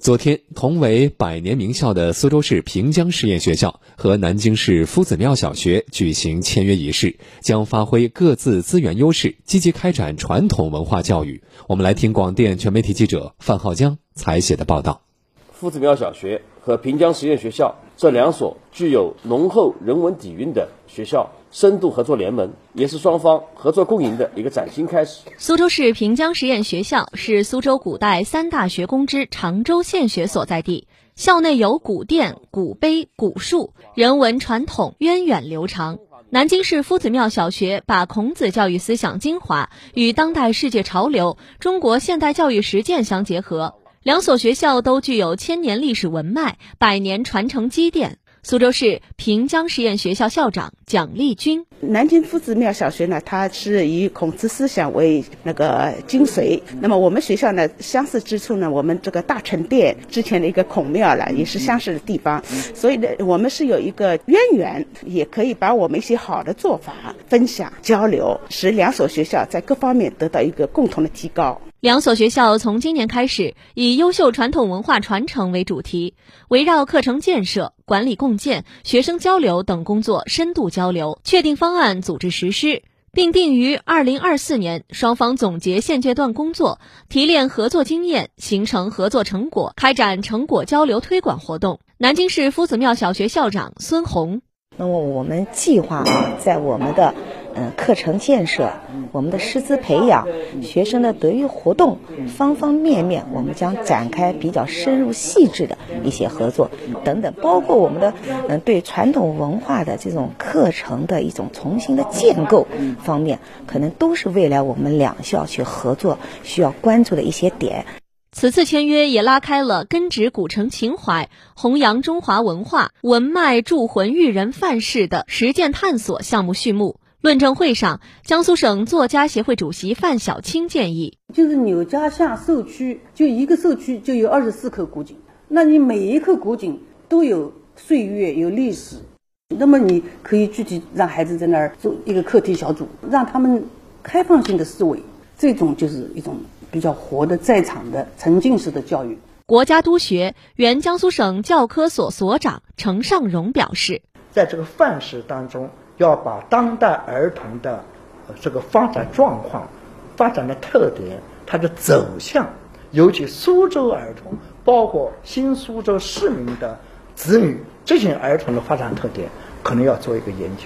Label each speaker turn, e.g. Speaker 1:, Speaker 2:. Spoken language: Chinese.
Speaker 1: 昨天，同为百年名校的苏州市平江实验学校和南京市夫子庙小学举行签约仪式，将发挥各自资源优势，积极开展传统文化教育。我们来听广电全媒体记者范浩江采写的报道。
Speaker 2: 夫子庙小学和平江实验学校这两所具有浓厚人文底蕴的学校。深度合作联盟也是双方合作共赢的一个崭新开始。
Speaker 3: 苏州市平江实验学校是苏州古代三大学宫之常州县学所在地，校内有古殿、古碑、古树，人文传统源远流长。南京市夫子庙小学把孔子教育思想精华与当代世界潮流、中国现代教育实践相结合，两所学校都具有千年历史文脉、百年传承积淀。苏州市平江实验学校校长蒋丽君：
Speaker 4: 南京夫子庙小学呢，它是以孔子思想为那个精髓。那么我们学校呢，相似之处呢，我们这个大成殿之前的一个孔庙了，也是相似的地方。所以呢，我们是有一个渊源，也可以把我们一些好的做法分享交流，使两所学校在各方面得到一个共同的提高。
Speaker 3: 两所学校从今年开始，以优秀传统文化传承为主题，围绕课程建设、管理共建、学生交流等工作深度交流，确定方案，组织实施，并定于二零二四年双方总结现阶段工作，提炼合作经验，形成合作成果，开展成果交流推广活动。南京市夫子庙小学校长孙红：
Speaker 5: 那么我们计划啊，在我们的。嗯，课程建设，我们的师资培养，学生的德育活动，方方面面，我们将展开比较深入细致的一些合作等等，包括我们的嗯对传统文化的这种课程的一种重新的建构方面，可能都是未来我们两校去合作需要关注的一些点。
Speaker 3: 此次签约也拉开了根植古城情怀、弘扬中华文化、文脉铸魂育人范式的实践探索项目序幕。论证会上，江苏省作家协会主席范小青建议：
Speaker 6: 就是柳家巷社区，就一个社区就有二十四口古井，那你每一口古井都有岁月、有历史，那么你可以具体让孩子在那儿做一个课题小组，让他们开放性的思维，这种就是一种比较活的、在场的、沉浸式的教育。
Speaker 3: 国家督学原江苏省教科所所长程尚荣表示，
Speaker 7: 在这个范式当中。要把当代儿童的这个发展状况、发展的特点、它的走向，尤其苏州儿童，包括新苏州市民的子女这些儿童的发展特点，可能要做一个研究。